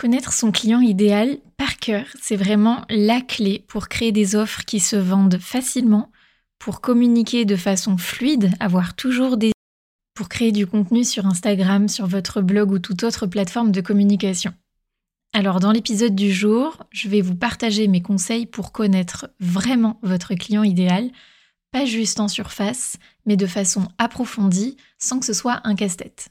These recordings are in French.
Connaître son client idéal par cœur, c'est vraiment la clé pour créer des offres qui se vendent facilement, pour communiquer de façon fluide, avoir toujours des pour créer du contenu sur Instagram, sur votre blog ou toute autre plateforme de communication. Alors dans l'épisode du jour, je vais vous partager mes conseils pour connaître vraiment votre client idéal, pas juste en surface, mais de façon approfondie, sans que ce soit un casse-tête.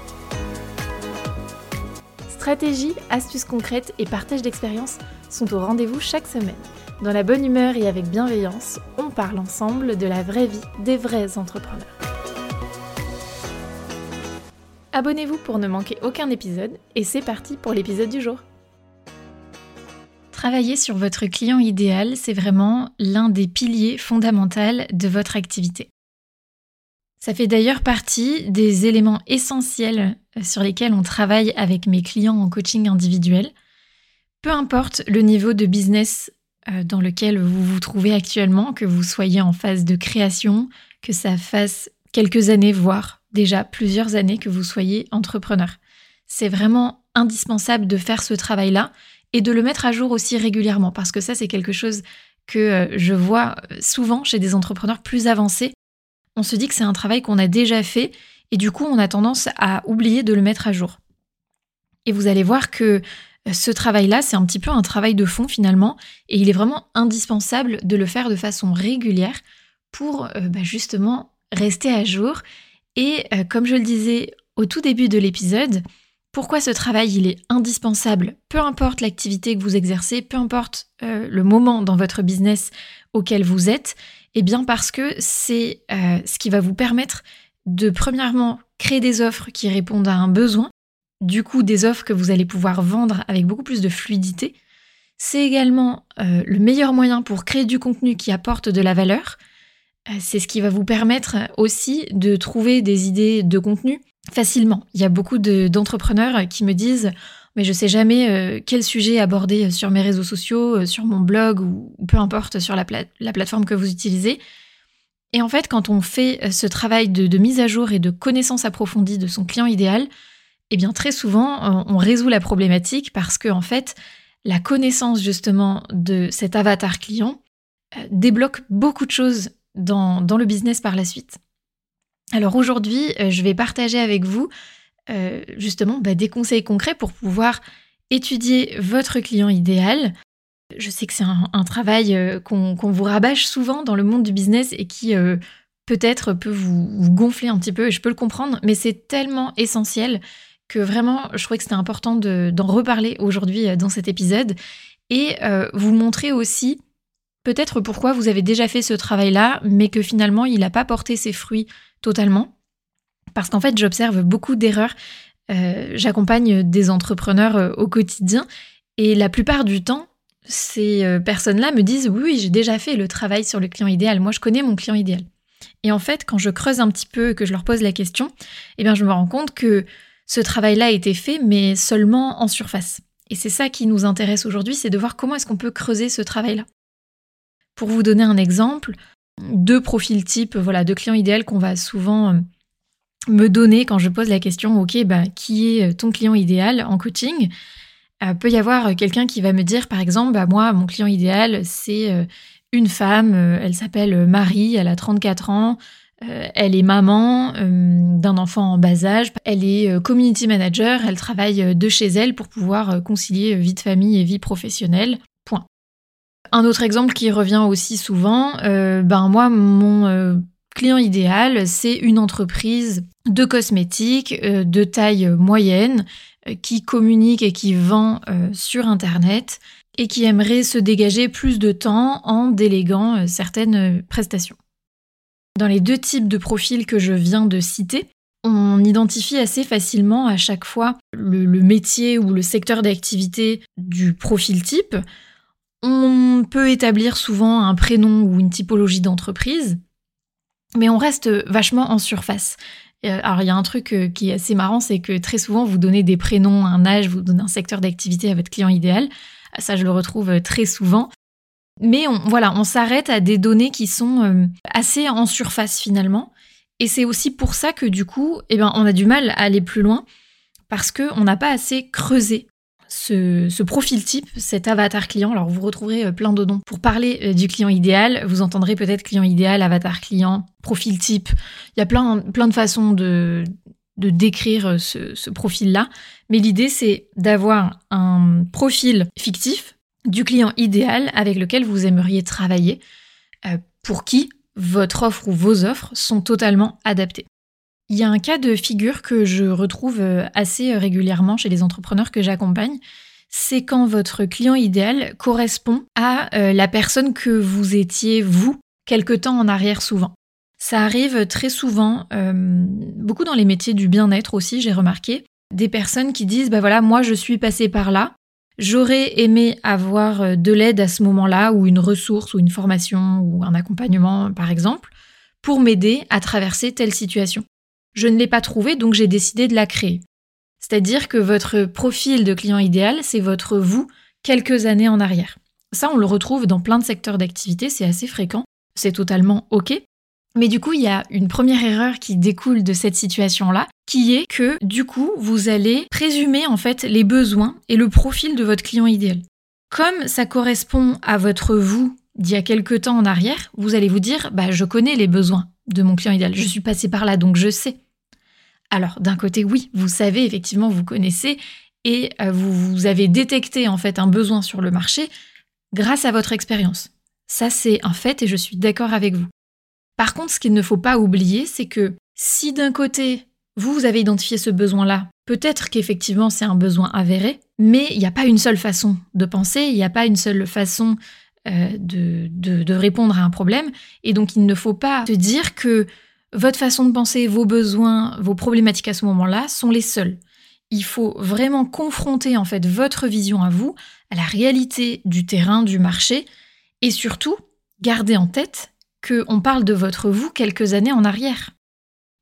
Stratégie, astuces concrètes et partage d'expériences sont au rendez-vous chaque semaine. Dans la bonne humeur et avec bienveillance, on parle ensemble de la vraie vie des vrais entrepreneurs. Abonnez-vous pour ne manquer aucun épisode et c'est parti pour l'épisode du jour. Travailler sur votre client idéal, c'est vraiment l'un des piliers fondamentaux de votre activité. Ça fait d'ailleurs partie des éléments essentiels euh, sur lesquels on travaille avec mes clients en coaching individuel. Peu importe le niveau de business euh, dans lequel vous vous trouvez actuellement, que vous soyez en phase de création, que ça fasse quelques années, voire déjà plusieurs années que vous soyez entrepreneur. C'est vraiment indispensable de faire ce travail-là et de le mettre à jour aussi régulièrement parce que ça, c'est quelque chose que euh, je vois souvent chez des entrepreneurs plus avancés on se dit que c'est un travail qu'on a déjà fait et du coup on a tendance à oublier de le mettre à jour. Et vous allez voir que euh, ce travail-là, c'est un petit peu un travail de fond finalement, et il est vraiment indispensable de le faire de façon régulière pour euh, bah, justement rester à jour. Et euh, comme je le disais au tout début de l'épisode, pourquoi ce travail il est indispensable, peu importe l'activité que vous exercez, peu importe le moment dans votre business auquel vous êtes, eh bien parce que c'est euh, ce qui va vous permettre de premièrement créer des offres qui répondent à un besoin, du coup des offres que vous allez pouvoir vendre avec beaucoup plus de fluidité. C'est également euh, le meilleur moyen pour créer du contenu qui apporte de la valeur. Euh, c'est ce qui va vous permettre aussi de trouver des idées de contenu facilement. Il y a beaucoup d'entrepreneurs qui me disent mais je sais jamais euh, quel sujet aborder sur mes réseaux sociaux, euh, sur mon blog ou, peu importe sur la, plateforme que vous utilisez. Et en fait, quand on fait euh, ce travail de, mise à jour et de connaissance approfondie de son client idéal, eh bien très souvent, on résout la problématique parce que en fait, la connaissance justement de cet avatar client débloque beaucoup de choses dans le business par la suite. Alors aujourd'hui, je vais partager avec vous euh, justement bah, des conseils concrets pour pouvoir étudier votre client idéal. Je sais que c'est un, travail euh, qu'on vous rabâche souvent dans le monde du business et qui euh, peut-être peut vous, gonfler un petit peu, et je peux le comprendre, mais c'est tellement essentiel que vraiment, je trouvais que c'était important d'en reparler aujourd'hui dans cet épisode et vous montrer aussi peut-être pourquoi vous avez déjà fait ce travail-là, mais que finalement, il n'a pas porté ses fruits totalement. Parce qu'en fait, j'observe beaucoup d'erreurs. Euh, j'accompagne des entrepreneurs euh, au quotidien et la plupart du temps, ces euh, personnes-là me disent oui, j'ai déjà fait le travail sur le client idéal. Moi, je connais mon client idéal. Et en fait, quand je creuse un petit peu et que je leur pose la question, eh bien, je me rends compte que ce travail-là a été fait, mais seulement en surface. Et c'est ça qui nous intéresse aujourd'hui, c'est de voir comment est-ce qu'on peut creuser ce travail-là. Pour vous donner un exemple, deux profils types, voilà, de clients idéal qu'on va souvent me donner quand je pose la question, ok, bah, qui est ton client idéal en coaching? Euh, Peut y avoir quelqu'un qui va me dire, par exemple, bah, moi, mon client idéal, c'est euh, une femme, euh, elle s'appelle Marie, elle a 34 ans, elle est maman d'un enfant en bas âge, elle est community manager, elle travaille de chez elle pour pouvoir concilier vie de famille et vie professionnelle. Point. Un autre exemple qui revient aussi souvent, ben moi, mon client idéal, c'est une entreprise de cosmétiques euh, de taille moyenne euh, qui communique et qui vend euh, sur Internet et qui aimerait se dégager plus de temps en déléguant certaines prestations. Dans les deux types de profils que je viens de citer, on identifie assez facilement à chaque fois le, métier ou le secteur d'activité du profil type. On peut établir souvent un prénom ou une typologie d'entreprise, mais on reste vachement en surface. Euh, alors il y a un truc euh, qui est assez marrant, c'est que très souvent vous donnez des prénoms, un âge, vous donnez un secteur d'activité à votre client idéal. Ça, je le retrouve euh, très souvent. Mais on, voilà, on s'arrête à des données qui sont assez en surface finalement. Et c'est aussi pour ça que du coup, eh ben, on a du mal à aller plus loin parce qu'on n'a pas assez creusé ce, profil type, cet avatar client. Alors vous retrouverez euh, plein de noms pour parler euh, du client idéal. Vous entendrez peut-être client idéal, avatar client, profil type. Il y a plein, plein de façons de, de décrire euh, ce, ce profil-là. Mais l'idée, c'est d'avoir un profil fictif du client idéal avec lequel vous aimeriez travailler, pour qui votre offre ou vos offres sont totalement adaptées. Il y a un cas de figure que je retrouve euh, assez régulièrement chez les entrepreneurs que j'accompagne. C'est quand votre client idéal correspond à euh, la personne que vous étiez vous quelque temps en arrière souvent. Ça arrive très souvent, euh, beaucoup dans les métiers du bien-être aussi, j'ai remarqué, des personnes qui disent, bah voilà, moi je suis passé par là, J'aurais aimé avoir euh, de l'aide à ce moment-là, ou une ressource, ou une formation, ou un accompagnement, par exemple, pour m'aider à traverser telle situation. Je ne l'ai pas trouvé, donc j'ai décidé de la créer. C'est-à-dire que votre profil de client idéal, c'est votre vous quelques années en arrière. Ça, on le retrouve dans plein de secteurs d'activité, c'est assez fréquent, c'est totalement OK. Mais du coup, il y a une première erreur qui découle de cette situation-là, qui est que du coup, vous allez présumer en fait les besoins et le profil de votre client idéal. Comme ça correspond à votre vous d'il y a quelque temps en arrière, vous allez vous dire bah je connais les besoins de mon client idéal, je suis passé par là donc je sais. Alors d'un côté oui, vous savez effectivement vous connaissez et euh, vous, vous avez détecté en fait un besoin sur le marché grâce à votre expérience. Ça c'est un fait et je suis d'accord avec vous. Par contre, ce qu'il ne faut pas oublier, c'est que si d'un côté, vous, avez identifié ce besoin-là, peut-être qu'effectivement c'est un besoin avéré, mais il n'y a pas une seule façon de penser, il n'y a pas une seule façon euh, de, de, répondre à un problème, et donc il ne faut pas se dire que votre façon de penser, vos besoins, vos problématiques à ce moment-là sont les seuls. Il faut vraiment confronter en fait votre vision à vous, à la réalité du terrain, du marché, et surtout garder en tête qu'on parle de votre vous quelques années en arrière.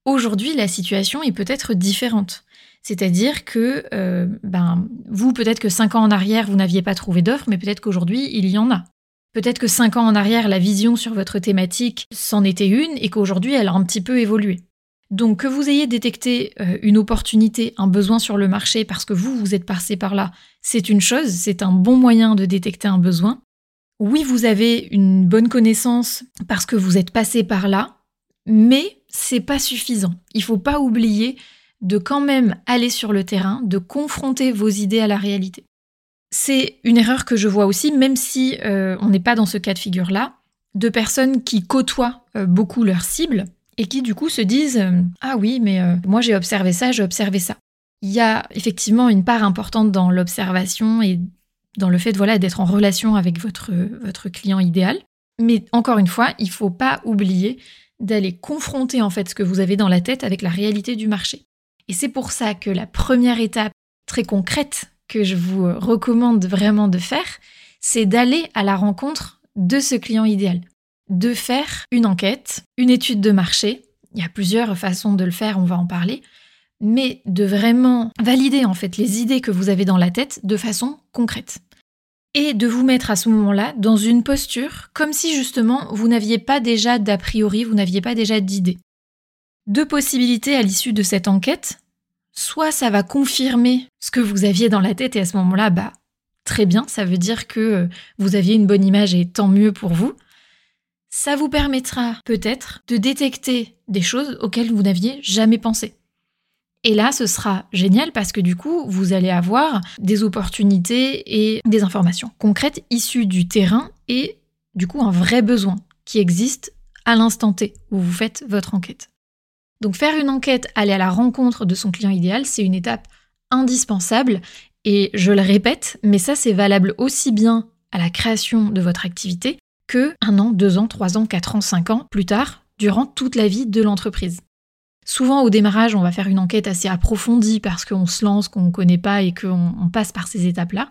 Aujourd'hui, la situation est peut-être différente. C'est-à-dire que euh, ben, vous, peut-être que cinq ans en arrière, vous n'aviez pas trouvé d'offre, mais peut-être qu'aujourd'hui, il y en a. Peut-être que cinq ans en arrière, la vision sur votre thématique s'en était une et qu'aujourd'hui, elle a un petit peu évolué. Donc que vous ayez détecté euh, une opportunité, un besoin sur le marché parce que vous, vous êtes passé par là, c'est une chose, c'est un bon moyen de détecter un besoin. Oui, vous avez une bonne connaissance parce que vous êtes passé par là, mais c'est pas suffisant. Il faut pas oublier de quand même aller sur le terrain, de confronter vos idées à la réalité. C'est une erreur que je vois aussi, même si euh, on n'est pas dans ce cas de figure-là, de personnes qui côtoient euh, beaucoup leurs cibles et qui du coup se disent euh, Ah oui, mais moi j'ai observé ça, j'ai observé ça. Il y a effectivement une part importante dans l'observation et dans le fait voilà, d'être en relation avec votre, votre client idéal. Mais encore une fois, il ne faut pas oublier d'aller confronter en fait ce que vous avez dans la tête avec la réalité du marché. Et c'est pour ça que la première étape très concrète que je vous recommande vraiment de faire, c'est d'aller à la rencontre de ce client idéal, de faire une enquête, une étude de marché. Il y a plusieurs façons de le faire, on va en parler, mais de vraiment valider en fait les idées que vous avez dans la tête de façon concrète et de vous mettre à ce moment-là dans une posture comme si justement vous n'aviez pas déjà d'a priori, vous n'aviez pas déjà d'idée. Deux possibilités à l'issue de cette enquête. Soit ça va confirmer ce que vous aviez dans la tête et à ce moment-là, bah très bien, ça veut dire que euh, vous aviez une bonne image et tant mieux pour vous. Ça vous permettra peut-être de détecter des choses auxquelles vous n'aviez jamais pensé. Et là, ce sera génial parce que du coup, vous allez avoir des opportunités et des informations concrètes issues du terrain et du coup un vrai besoin qui existe à l'instant T où vous faites votre enquête. Donc faire une enquête, aller à la rencontre de son client idéal, c'est une étape indispensable et je le répète, mais ça c'est valable aussi bien à la création de votre activité que un an, deux ans, trois ans, quatre ans, cinq ans plus tard, durant toute la vie de l'entreprise. Souvent au démarrage, on va faire une enquête assez approfondie parce qu'on se lance, qu'on ne connaît pas et qu'on passe par ces étapes-là.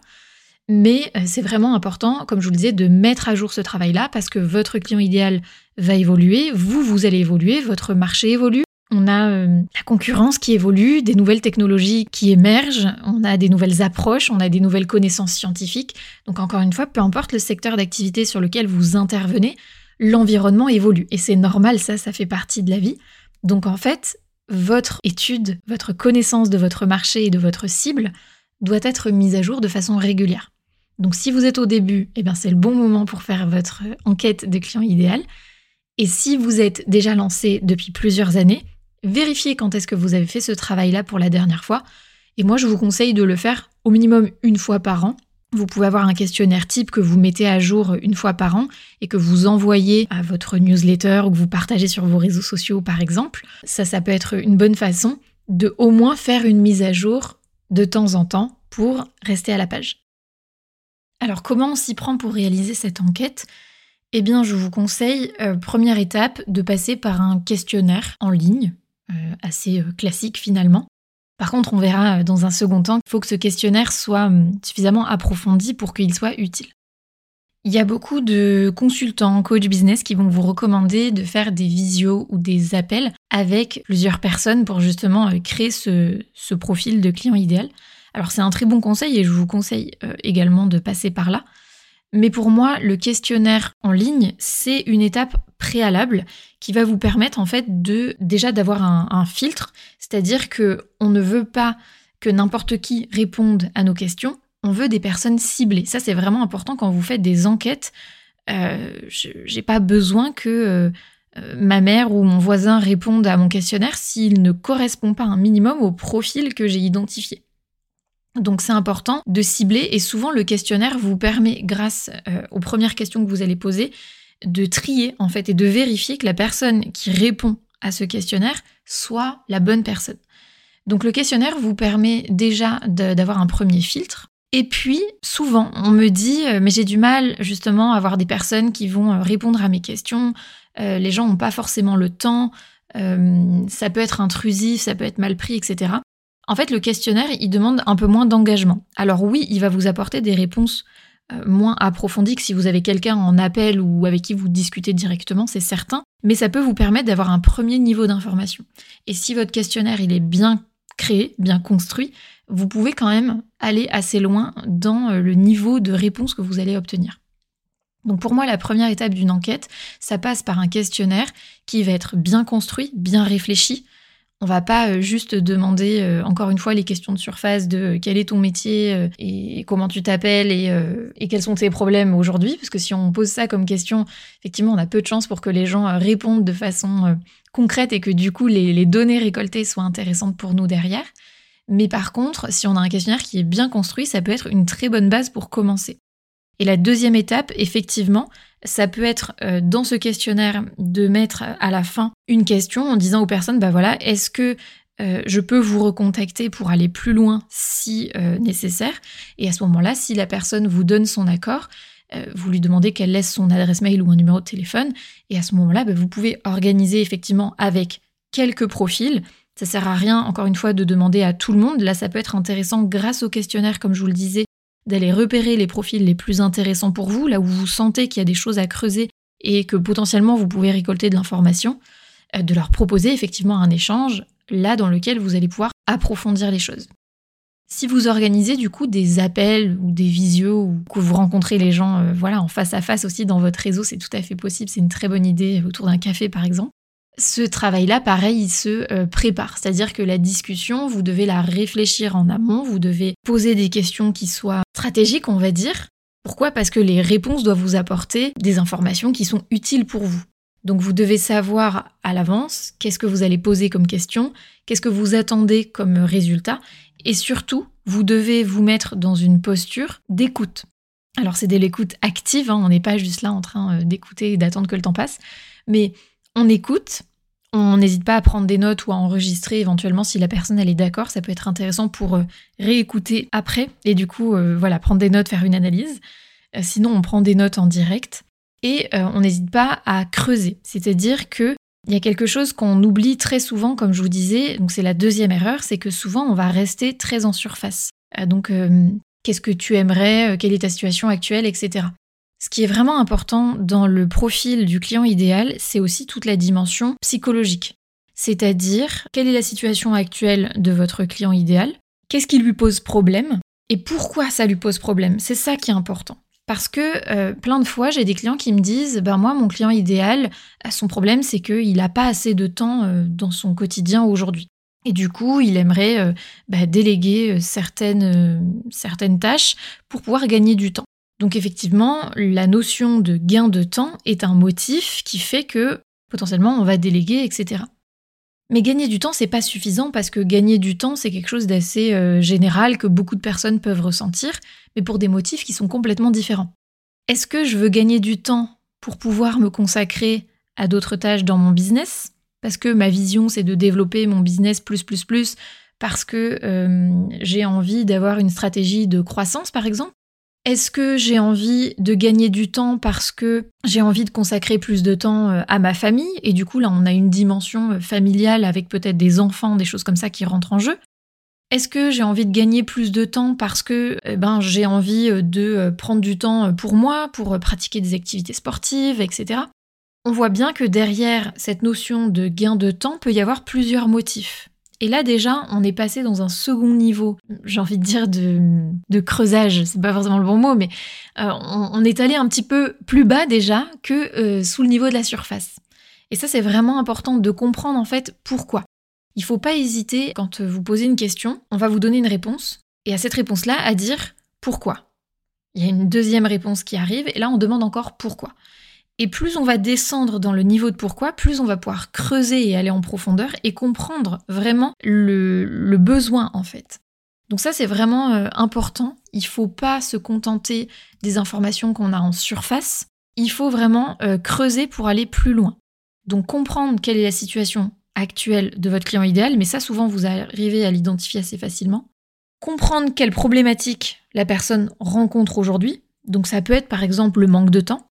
Mais euh, c'est vraiment important, comme je vous le disais, de mettre à jour ce travail-là parce que votre client idéal va évoluer, vous, vous allez évoluer, votre marché évolue. On a euh, la concurrence qui évolue, des nouvelles technologies qui émergent, on a des nouvelles approches, on a des nouvelles connaissances scientifiques. Donc encore une fois, peu importe le secteur d'activité sur lequel vous intervenez, l'environnement évolue. Et c'est normal, ça, ça fait partie de la vie. Donc en fait, votre étude, votre connaissance de votre marché et de votre cible doit être mise à jour de façon régulière. Donc si vous êtes au début, eh bien c'est le bon moment pour faire votre enquête de client idéal. Et si vous êtes déjà lancé depuis plusieurs années, vérifiez quand est-ce que vous avez fait ce travail-là pour la dernière fois. Et moi, je vous conseille de le faire au minimum une fois par an. Vous pouvez avoir un questionnaire type que vous mettez à jour une fois par an et que vous envoyez à votre newsletter ou que vous partagez sur vos réseaux sociaux, par exemple. Ça, ça peut être une bonne façon de au moins faire une mise à jour de temps en temps pour rester à la page. Alors comment on s'y prend pour réaliser cette enquête? Eh bien je vous conseille, euh, première étape, de passer par un questionnaire en ligne, assez euh, classique finalement. Par contre, on verra dans un second temps qu'il faut que ce questionnaire soit hum, suffisamment approfondi pour qu'il soit utile. Il y a beaucoup de consultants, coach business qui vont vous recommander de faire des visios ou des appels avec plusieurs personnes pour justement créer ce profil de client idéal. Alors c'est un très bon conseil et je vous conseille euh, également de passer par là. Mais pour moi, le questionnaire en ligne, c'est une étape préalable qui va vous permettre en fait de déjà d'avoir un, filtre, c'est-à-dire que on ne veut pas que n'importe qui réponde à nos questions, on veut des personnes ciblées. Ça c'est vraiment important quand vous faites des enquêtes. Euh, j'ai pas besoin que euh, ma mère ou mon voisin répondent à mon questionnaire s'il ne correspond pas un minimum au profil que j'ai identifié. Donc c'est important de cibler et souvent le questionnaire vous permet, grâce euh, aux premières questions que vous allez poser, de trier en fait et de vérifier que la personne qui répond à ce questionnaire soit la bonne personne. Donc le questionnaire vous permet déjà d'avoir un premier filtre. Et puis souvent on me dit euh, mais j'ai du mal justement à avoir des personnes qui vont euh, répondre à mes questions. les gens n'ont pas forcément le temps. ça peut être intrusif, ça peut être mal pris, etc. En fait, le questionnaire, il demande un peu moins d'engagement. Alors oui, il va vous apporter des réponses euh, moins approfondies que si vous avez quelqu'un en appel ou avec qui vous discutez directement, c'est certain, mais ça peut vous permettre d'avoir un premier niveau d'information. Et si votre questionnaire, il est bien créé, bien construit, vous pouvez quand même aller assez loin dans euh, le niveau de réponse que vous allez obtenir. Donc pour moi, la première étape d'une enquête, ça passe par un questionnaire qui va être bien construit, bien réfléchi, on va pas euh, juste demander euh, encore une fois les questions de surface de euh, quel est ton métier et comment tu t'appelles et, quels sont tes problèmes aujourd'hui, parce que si on pose ça comme question, effectivement, on a peu de chances pour que les gens répondent de façon concrète et que du coup les, les données récoltées soient intéressantes pour nous derrière. Mais par contre, si on a un questionnaire qui est bien construit, ça peut être une très bonne base pour commencer. Et la deuxième étape, effectivement, ça peut être euh, dans ce questionnaire de mettre à la fin une question en disant aux personnes, bah voilà, est-ce que euh, je peux vous recontacter pour aller plus loin si euh, nécessaire? Et à ce moment-là, si la personne vous donne son accord, vous lui demandez qu'elle laisse son adresse mail ou un numéro de téléphone. Et à ce moment-là, bah, vous pouvez organiser effectivement avec quelques profils. Ça sert à rien, encore une fois, de demander à tout le monde. Là, ça peut être intéressant grâce au questionnaire, comme je vous le disais, d'aller repérer les profils les plus intéressants pour vous, là où vous sentez qu'il y a des choses à creuser et que potentiellement vous pouvez récolter de l'information, euh, de leur proposer effectivement un échange là dans lequel vous allez pouvoir approfondir les choses. Si vous organisez du coup des appels ou des visios ou que vous rencontrez les gens euh, voilà en face à face aussi dans votre réseau, c'est tout à fait possible, c'est une très bonne idée autour d'un café par exemple ce travail-là, pareil, il se euh, prépare. C'est-à-dire que la discussion, vous devez la réfléchir en amont, vous devez poser des questions qui soient stratégiques, on va dire. Pourquoi? Parce que les réponses doivent vous apporter des informations qui sont utiles pour vous. Donc vous devez savoir à l'avance qu'est-ce que vous allez poser comme question, qu'est-ce que vous attendez comme résultat, et surtout, vous devez vous mettre dans une posture d'écoute. Alors c'est de l'écoute active, hein, on n'est pas juste là en train euh, d'écouter et d'attendre que le temps passe, mais on écoute, on n'hésite pas à prendre des notes ou à enregistrer éventuellement si la personne est d'accord. Ça peut être intéressant pour euh, réécouter après et du coup euh, voilà prendre des notes, faire une analyse. Euh, sinon on prend des notes en direct et on n'hésite pas à creuser. C'est-à-dire que Il y a quelque chose qu'on oublie très souvent, comme je vous disais, donc c'est la deuxième erreur, c'est que souvent on va rester très en surface. Donc, qu'est-ce que tu aimerais, quelle est ta situation actuelle, etc. Ce qui est vraiment important dans le profil du client idéal, c'est aussi toute la dimension psychologique. C'est-à-dire, quelle est la situation actuelle de votre client idéal? Qu'est-ce qui lui pose problème? Et pourquoi ça lui pose problème? C'est ça qui est important. Parce que euh, plein de fois, j'ai des clients qui me disent Ben moi, mon client idéal, euh, son problème, c'est qu'il n'a pas assez de temps euh, dans son quotidien aujourd'hui. Et du coup, il aimerait bah, déléguer certaines tâches pour pouvoir gagner du temps. Donc effectivement, la notion de gain de temps est un motif qui fait que potentiellement on va déléguer, etc. Mais gagner du temps, c'est pas suffisant parce que gagner du temps, c'est quelque chose d'assez euh, général que beaucoup de personnes peuvent ressentir, mais pour des motifs qui sont complètement différents. Est-ce que je veux gagner du temps pour pouvoir me consacrer à d'autres tâches dans mon business? Parce que ma vision, c'est de développer mon business plus, plus, plus, parce que euh, j'ai envie d'avoir une stratégie de croissance, par exemple est-ce que j'ai envie de gagner du temps parce que j'ai envie de consacrer plus de temps euh, à ma famille? Et du coup, là, on a une dimension euh, familiale avec peut-être des enfants, des choses comme ça qui rentrent en jeu. Est-ce que j'ai envie de gagner plus de temps parce que eh ben, j'ai envie euh, de prendre du temps pour moi, pour pratiquer des activités sportives, etc. On voit bien que derrière cette notion de gain de temps peut y avoir plusieurs motifs. Et là déjà, on est passé dans un second niveau, j'ai envie de dire de, creusage, c'est pas forcément le bon mot, mais euh, on, est allé un petit peu plus bas déjà que euh, sous le niveau de la surface. Et ça, c'est vraiment important de comprendre en fait pourquoi. Il faut pas hésiter quand vous posez une question, on va vous donner une réponse, et à cette réponse-là, à dire pourquoi. Il y a une deuxième réponse qui arrive, et là, on demande encore pourquoi. Et plus on va descendre dans le niveau de pourquoi, plus on va pouvoir creuser et aller en profondeur et comprendre vraiment le, besoin en fait. Donc ça c'est vraiment euh, important. Il faut pas se contenter des informations qu'on a en surface. Il faut vraiment euh, creuser pour aller plus loin. Donc comprendre quelle est la situation actuelle de votre client idéal, mais ça souvent vous arrivez à l'identifier assez facilement. Comprendre quelle problématique la personne rencontre aujourd'hui. Donc ça peut être par exemple le manque de temps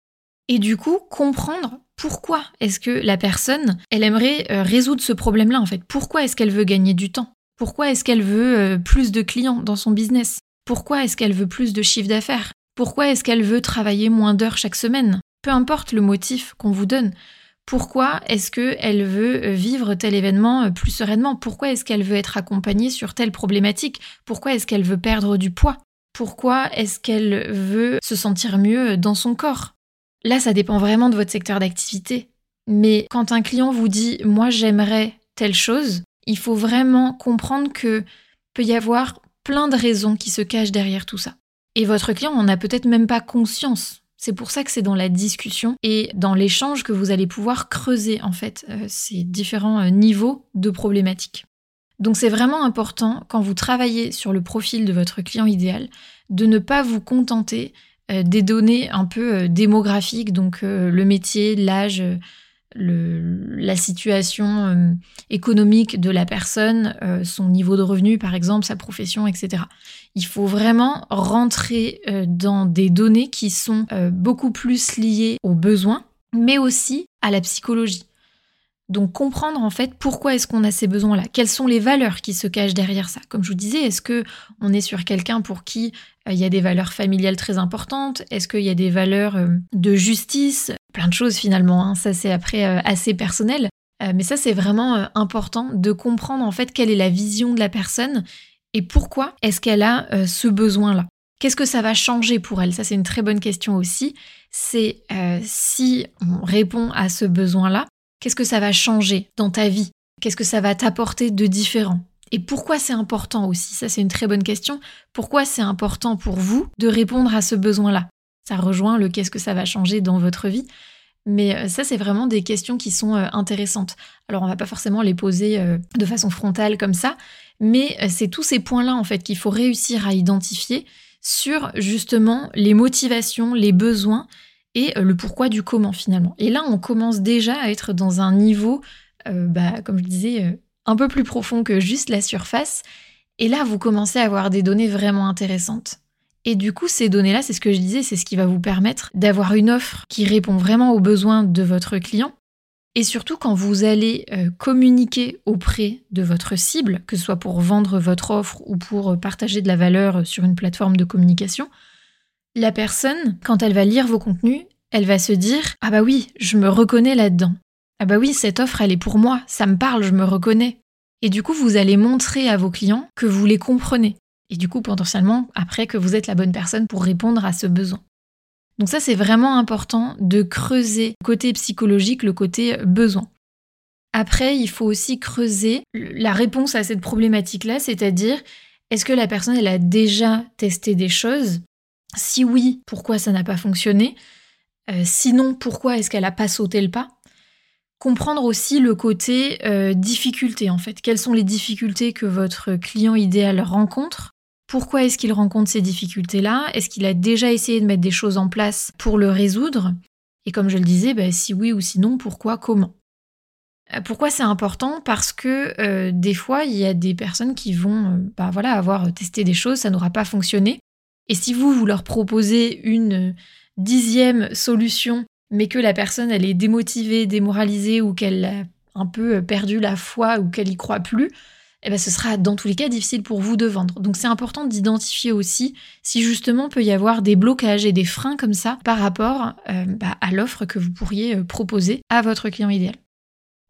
et du coup comprendre pourquoi est-ce que la personne, elle aimerait euh, résoudre ce problème-là en fait. Pourquoi est-ce qu'elle veut gagner du temps? Pourquoi est-ce qu'elle veut euh, plus de clients dans son business? Pourquoi est-ce qu'elle veut plus de chiffre d'affaires? Pourquoi est-ce qu'elle veut travailler moins d'heures chaque semaine? Peu importe le motif qu'on vous donne. Pourquoi est-ce qu'elle veut euh, vivre tel événement plus sereinement? Pourquoi est-ce qu'elle veut être accompagnée sur telle problématique? Pourquoi est-ce qu'elle veut perdre du poids? Pourquoi est-ce qu'elle veut se sentir mieux dans son corps? Là, ça dépend vraiment de votre secteur d'activité. Mais quand un client vous dit moi j'aimerais telle chose, il faut vraiment comprendre que peut y avoir plein de raisons qui se cachent derrière tout ça. Et votre client n'en a peut-être même pas conscience. C'est pour ça que c'est dans la discussion et dans l'échange que vous allez pouvoir creuser en fait euh, ces différents euh, niveaux de problématiques. Donc c'est vraiment important quand vous travaillez sur le profil de votre client idéal de ne pas vous contenter des données un peu euh, démographiques, donc euh, le métier, l'âge, la situation économique de la personne, son niveau de revenu par exemple, sa profession, etc. Il faut vraiment rentrer dans des données qui sont beaucoup plus liées aux besoins, mais aussi à la psychologie. Donc comprendre en fait pourquoi est-ce qu'on a ces besoins-là, quelles sont les valeurs qui se cachent derrière ça? Comme je vous disais, est-ce que on est sur quelqu'un pour qui euh, il y a des valeurs familiales très importantes Est-ce qu'il y a des valeurs euh, de justice? Plein de choses finalement. Hein. Ça c'est après euh, assez personnel, mais ça c'est vraiment important de comprendre en fait quelle est la vision de la personne et pourquoi est-ce qu'elle a ce besoin-là. Qu'est-ce que ça va changer pour elle? Ça c'est une très bonne question aussi. C'est si on répond à ce besoin-là Qu'est-ce que ça va changer dans ta vie? Qu'est-ce que ça va t'apporter de différent? Et pourquoi c'est important aussi Ça, c'est une très bonne question. Pourquoi c'est important pour vous de répondre à ce besoin-là? Ça rejoint le qu'est-ce que ça va changer dans votre vie. Mais euh, ça, c'est vraiment des questions qui sont euh, intéressantes. Alors, on va pas forcément les poser euh, de façon frontale comme ça, mais c'est tous ces points-là, en fait, qu'il faut réussir à identifier sur justement les motivations, les besoins et le pourquoi du comment finalement. Et là, on commence déjà à être dans un niveau, bah, comme je disais, un peu plus profond que juste la surface. Et là, vous commencez à avoir des données vraiment intéressantes. Et du coup, ces données-là, c'est ce que je disais, c'est ce qui va vous permettre d'avoir une offre qui répond vraiment aux besoins de votre client Et surtout quand vous allez euh, communiquer auprès de votre cible, que ce soit pour vendre votre offre ou pour euh, partager de la valeur sur une plateforme de communication, la personne, quand elle va lire vos contenus, elle va se dire Ah bah oui, je me reconnais là-dedans. Ah bah oui, cette offre, elle est pour moi, ça me parle, je me reconnais. Et du coup, vous allez montrer à vos clients que vous les comprenez. Et du coup, potentiellement, après, que vous êtes la bonne personne pour répondre à ce besoin. Donc ça, c'est vraiment important de creuser côté psychologique, le côté besoin. Après, il faut aussi creuser la réponse à cette problématique-là, c'est-à-dire, est-ce que la personne, elle a déjà testé des choses? Si oui, pourquoi ça n'a pas fonctionné? Euh, Sinon, pourquoi est-ce qu'elle n'a pas sauté le pas? Comprendre aussi le côté euh, difficulté, en fait. Quelles sont les difficultés que votre client idéal rencontre? Pourquoi est-ce qu'il rencontre ces difficultés-là? Est-ce qu'il a déjà essayé de mettre des choses en place pour le résoudre? Et comme je le disais, bah, si oui ou sinon, pourquoi, comment? Euh, pourquoi c'est important? Parce que euh, des fois, il y a des personnes qui vont bah, voilà, avoir testé des choses, ça n'aura pas fonctionné. Et si vous, vous leur proposez une dixième solution, mais que la personne, elle est démotivée, démoralisée, ou qu'elle a un peu perdu la foi, ou qu'elle y croit plus, eh ben, ce sera dans tous les cas difficile pour vous de vendre. Donc c'est important d'identifier aussi si justement peut y avoir des blocages et des freins comme ça par rapport euh, bah, à l'offre que vous pourriez euh, proposer à votre client idéal.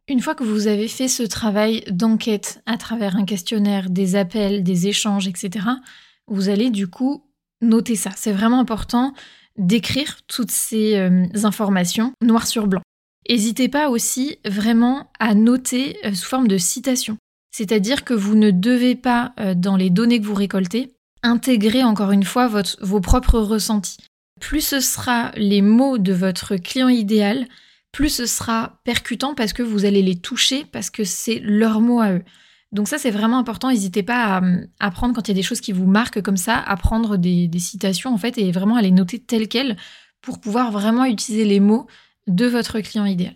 Une fois que vous avez fait ce travail d'enquête à travers un questionnaire, des appels, des échanges, etc., vous allez du coup noter ça. C'est vraiment important d'écrire toutes ces euh, informations noir sur blanc. N'hésitez pas aussi vraiment à noter sous forme de citation. C'est-à-dire que vous ne devez pas, euh, dans les données que vous récoltez, intégrer encore une fois vos propres ressentis. Plus ce sera les mots de votre client idéal, plus ce sera percutant parce que vous allez les toucher, parce que c'est leurs mots à eux. Donc ça, c'est vraiment important. N'hésitez pas à, prendre, quand il y a des choses qui vous marquent comme ça, à prendre des, des citations, en fait, et vraiment à les noter telles quelles pour pouvoir vraiment utiliser les mots de votre client idéal.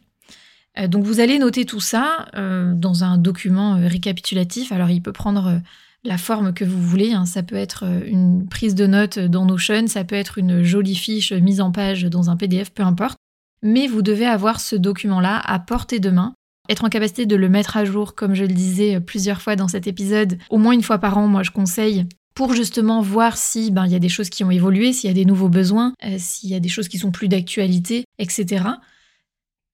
Euh, donc vous allez noter tout ça euh, dans un document euh, récapitulatif. Alors il peut prendre la forme que vous voulez. Hein. Ça peut être une prise de notes dans Notion, ça peut être une jolie fiche mise en page dans un PDF, peu importe. Mais vous devez avoir ce document-là à portée de main, être en capacité de le mettre à jour, comme je le disais plusieurs fois dans cet épisode, au moins une fois par an, moi je conseille, pour justement voir si ben, il y a des choses qui ont évolué, s'il y a des nouveaux besoins, s'il y a des choses qui sont plus d'actualité, etc.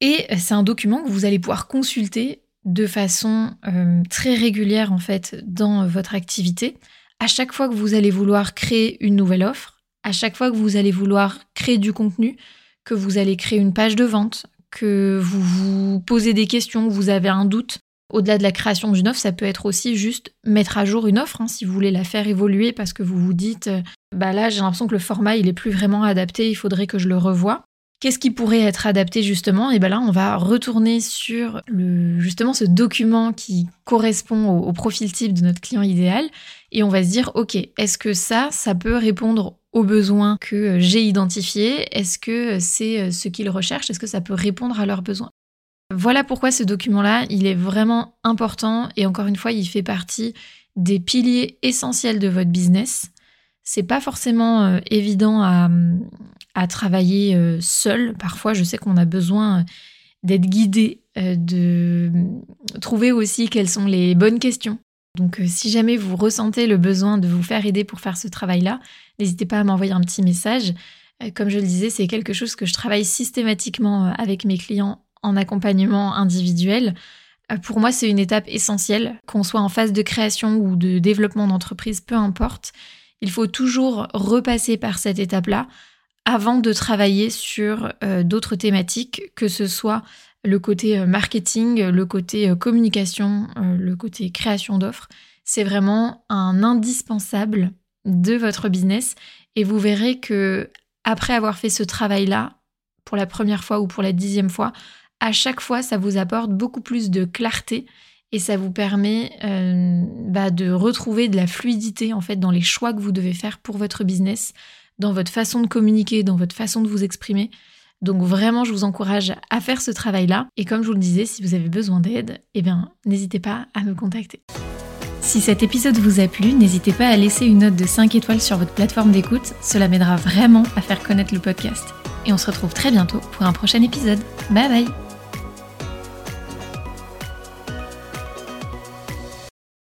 Et c'est un document que vous allez pouvoir consulter de façon euh, très régulière en fait dans votre activité. À chaque fois que vous allez vouloir créer une nouvelle offre, à chaque fois que vous allez vouloir créer du contenu, que vous allez créer une page de vente, que vous vous posez des questions, vous avez un doute, au-delà de la création d'une offre, ça peut être aussi juste mettre à jour une offre, hein, si vous voulez la faire évoluer parce que vous vous dites, euh, bah là j'ai l'impression que le format il est plus vraiment adapté, il faudrait que je le revoie. Qu'est-ce qui pourrait être adapté justement? Et bien là, on va retourner sur le, justement ce document qui correspond au, profil type de notre client idéal et on va se dire, ok, est-ce que ça, ça peut répondre aux besoins que j'ai identifiés Est-ce que c'est ce qu'ils recherchent? Est-ce que ça peut répondre à leurs besoins? Voilà pourquoi ce document-là, il est vraiment important et encore une fois, il fait partie des piliers essentiels de votre business. C'est pas forcément euh, évident à, à travailler euh, seul. Parfois, je sais qu'on a besoin euh, d'être guidé, euh, de trouver aussi quelles sont les bonnes questions. Donc si jamais vous ressentez le besoin de vous faire aider pour faire ce travail-là, n'hésitez pas à m'envoyer un petit message. Comme je le disais, c'est quelque chose que je travaille systématiquement avec mes clients en accompagnement individuel. Pour moi, c'est une étape essentielle, qu'on soit en phase de création ou de développement d'entreprise, peu importe. Il faut toujours repasser par cette étape-là avant de travailler sur euh, d'autres thématiques, que ce soit le côté euh, marketing, le côté euh, communication, le côté création d'offres. C'est vraiment un indispensable de votre business et vous verrez que après avoir fait ce travail-là, pour la première fois ou pour la dixième fois, à chaque fois, ça vous apporte beaucoup plus de clarté et ça vous permet bah, de retrouver de la fluidité en fait dans les choix que vous devez faire pour votre business, dans votre façon de communiquer, dans votre façon de vous exprimer. Donc vraiment, je vous encourage à faire ce travail-là. Et comme je vous le disais, si vous avez besoin d'aide, eh bien, n'hésitez pas à me contacter. Si cet épisode vous a plu, n'hésitez pas à laisser une note de 5 étoiles sur votre plateforme d'écoute. Cela m'aidera vraiment à faire connaître le podcast. Et on se retrouve très bientôt pour un prochain épisode. Bye bye